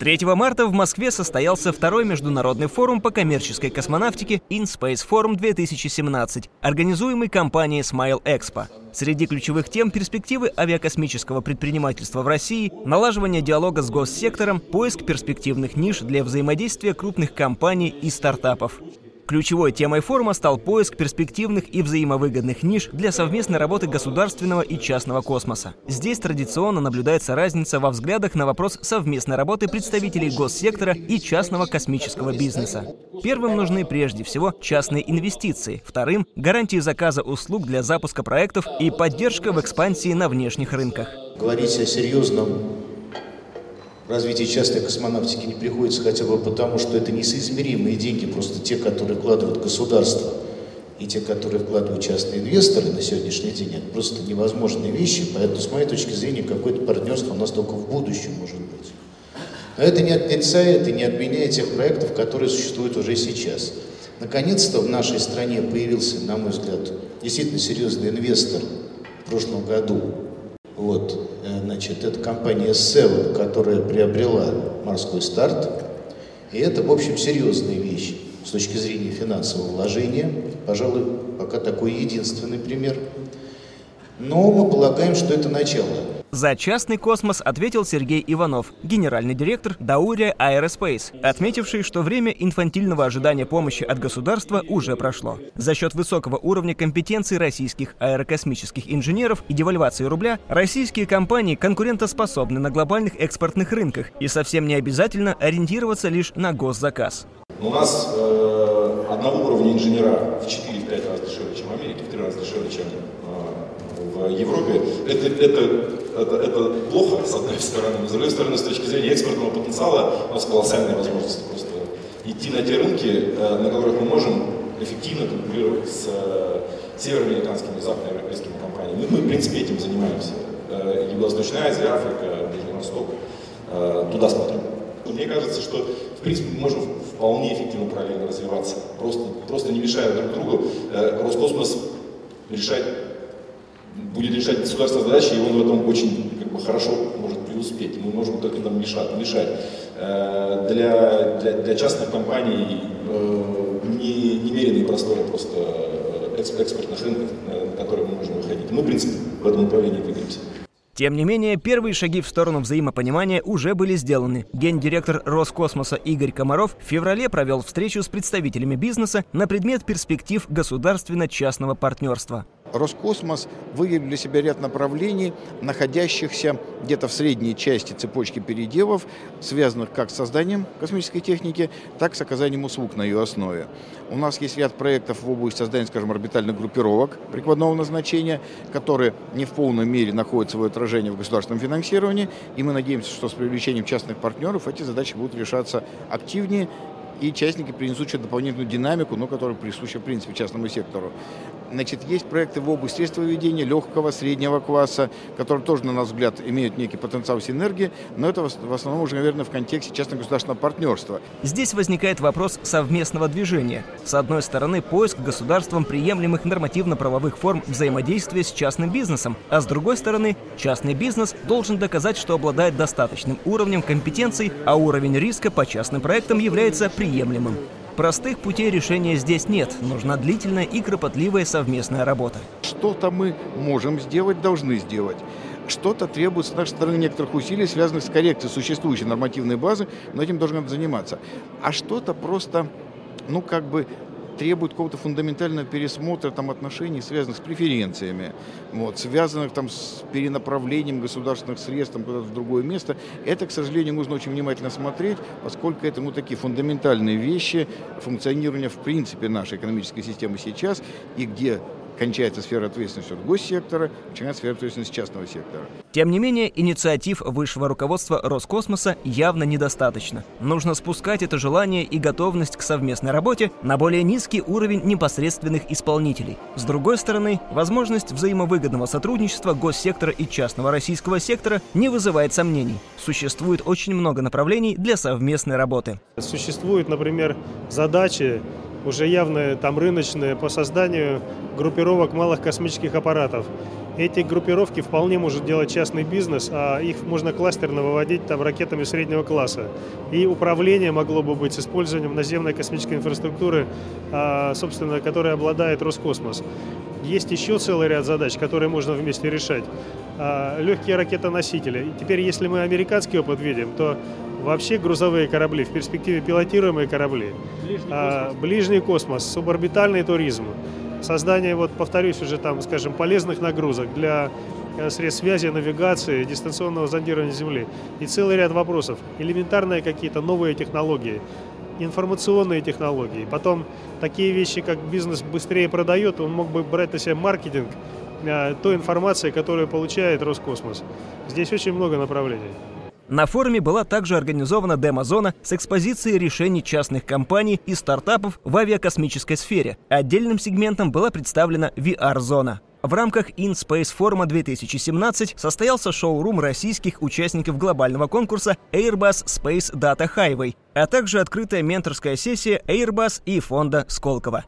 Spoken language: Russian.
3 марта в Москве состоялся второй международный форум по коммерческой космонавтике InSpace Forum 2017, организуемый компанией Smile Expo. Среди ключевых тем перспективы авиакосмического предпринимательства в России, налаживание диалога с госсектором, поиск перспективных ниш для взаимодействия крупных компаний и стартапов. Ключевой темой форума стал поиск перспективных и взаимовыгодных ниш для совместной работы государственного и частного космоса. Здесь традиционно наблюдается разница во взглядах на вопрос совместной работы представителей госсектора и частного космического бизнеса. Первым нужны прежде всего частные инвестиции, вторым – гарантии заказа услуг для запуска проектов и поддержка в экспансии на внешних рынках. Говорить о серьезном развитие частной космонавтики не приходится хотя бы потому, что это несоизмеримые деньги, просто те, которые вкладывают государство и те, которые вкладывают частные инвесторы на сегодняшний день, это просто невозможные вещи, поэтому, с моей точки зрения, какое-то партнерство у нас только в будущем может быть. Но это не отрицает и не отменяет тех проектов, которые существуют уже сейчас. Наконец-то в нашей стране появился, на мой взгляд, действительно серьезный инвестор в прошлом году, вот, э, значит, это компания Seven, которая приобрела морской старт. И это, в общем, серьезная вещь с точки зрения финансового вложения. Пожалуй, пока такой единственный пример. Но мы полагаем, что это начало. За частный космос ответил Сергей Иванов, генеральный директор Даурия Aerospace, отметивший, что время инфантильного ожидания помощи от государства уже прошло. За счет высокого уровня компетенции российских аэрокосмических инженеров и девальвации рубля, российские компании конкурентоспособны на глобальных экспортных рынках и совсем не обязательно ориентироваться лишь на госзаказ. У нас э, одного уровня инженера в 4-5 раз дешевле, чем в Америке, в 3 раза дешевле, чем в Европе, это, это, это, это плохо, с одной стороны, но с другой стороны, с точки зрения экспортного потенциала, у нас колоссальные возможности просто идти на те рынки, э, на которых мы можем эффективно конкурировать с э, североамериканскими и западноевропейскими компаниями. Мы, мы, в принципе, этим занимаемся. Э, Юго-Восточная Азия, Африка, Ближний Восток. Туда смотрим. Мне кажется, что, в принципе, мы можем вполне эффективно параллельно развиваться, просто, просто не мешая друг другу. Роскосмос решать будет решать государственные задачи, и он в этом очень как бы, хорошо может преуспеть. Мы можем только там мешать. мешать. Э, для, для, для частных компаний э, не, немеренные просторы просто экспортных рынков, на которые мы можем выходить. Мы, в принципе, в этом направлении двигаемся. Тем не менее, первые шаги в сторону взаимопонимания уже были сделаны. Гендиректор Роскосмоса Игорь Комаров в феврале провел встречу с представителями бизнеса на предмет перспектив государственно-частного партнерства. Роскосмос выявил для себя ряд направлений, находящихся где-то в средней части цепочки переделов, связанных как с созданием космической техники, так и с оказанием услуг на ее основе. У нас есть ряд проектов в области создания, скажем, орбитальных группировок прикладного назначения, которые не в полной мере находят свое отражение в государственном финансировании, и мы надеемся, что с привлечением частных партнеров эти задачи будут решаться активнее и частники принесут еще дополнительную динамику, но которая присуща, в принципе, частному сектору. Значит, есть проекты в области средствоведения легкого, среднего класса, которые тоже, на наш взгляд, имеют некий потенциал синергии, но это в основном уже, наверное, в контексте частно-государственного партнерства. Здесь возникает вопрос совместного движения. С одной стороны, поиск государством приемлемых нормативно-правовых форм взаимодействия с частным бизнесом, а с другой стороны, частный бизнес должен доказать, что обладает достаточным уровнем компетенций, а уровень риска по частным проектам является приемлемым. Простых путей решения здесь нет. Нужна длительная и кропотливая совместная работа. Что-то мы можем сделать, должны сделать что-то требует с нашей стороны некоторых усилий, связанных с коррекцией существующей нормативной базы, но этим должен заниматься. А что-то просто, ну, как бы требует какого-то фундаментального пересмотра там, отношений, связанных с преференциями, вот, связанных там, с перенаправлением государственных средств там, куда-то в другое место. Это, к сожалению, нужно очень внимательно смотреть, поскольку это ну, такие фундаментальные вещи функционирования в принципе нашей экономической системы сейчас, и где кончается сфера ответственности от госсектора, начинается сфера ответственности частного сектора. Тем не менее, инициатив высшего руководства Роскосмоса явно недостаточно. Нужно спускать это желание и готовность к совместной работе на более низкий уровень непосредственных исполнителей. С другой стороны, возможность взаимовыгодного сотрудничества госсектора и частного российского сектора не вызывает сомнений. Существует очень много направлений для совместной работы. Существуют, например, задачи уже явные там рыночные по созданию группировок малых космических аппаратов. Эти группировки вполне может делать частный бизнес, а их можно кластерно выводить там ракетами среднего класса. И управление могло бы быть с использованием наземной космической инфраструктуры, а, собственно, которой обладает Роскосмос. Есть еще целый ряд задач, которые можно вместе решать. А, легкие ракетоносители. Теперь, если мы американский опыт видим, то вообще грузовые корабли, в перспективе пилотируемые корабли, ближний а, космос, ближний космос суборбитальный туризм, создание, вот повторюсь уже там, скажем, полезных нагрузок для э, средств связи, навигации, дистанционного зондирования Земли. И целый ряд вопросов. Элементарные какие-то новые технологии, информационные технологии. Потом такие вещи, как бизнес быстрее продает, он мог бы брать на себя маркетинг э, той информации, которую получает Роскосмос. Здесь очень много направлений. На форуме была также организована демо-зона с экспозицией решений частных компаний и стартапов в авиакосмической сфере. Отдельным сегментом была представлена VR-зона. В рамках InSpace форума 2017 состоялся шоу-рум российских участников глобального конкурса Airbus Space Data Highway, а также открытая менторская сессия Airbus и фонда Сколково.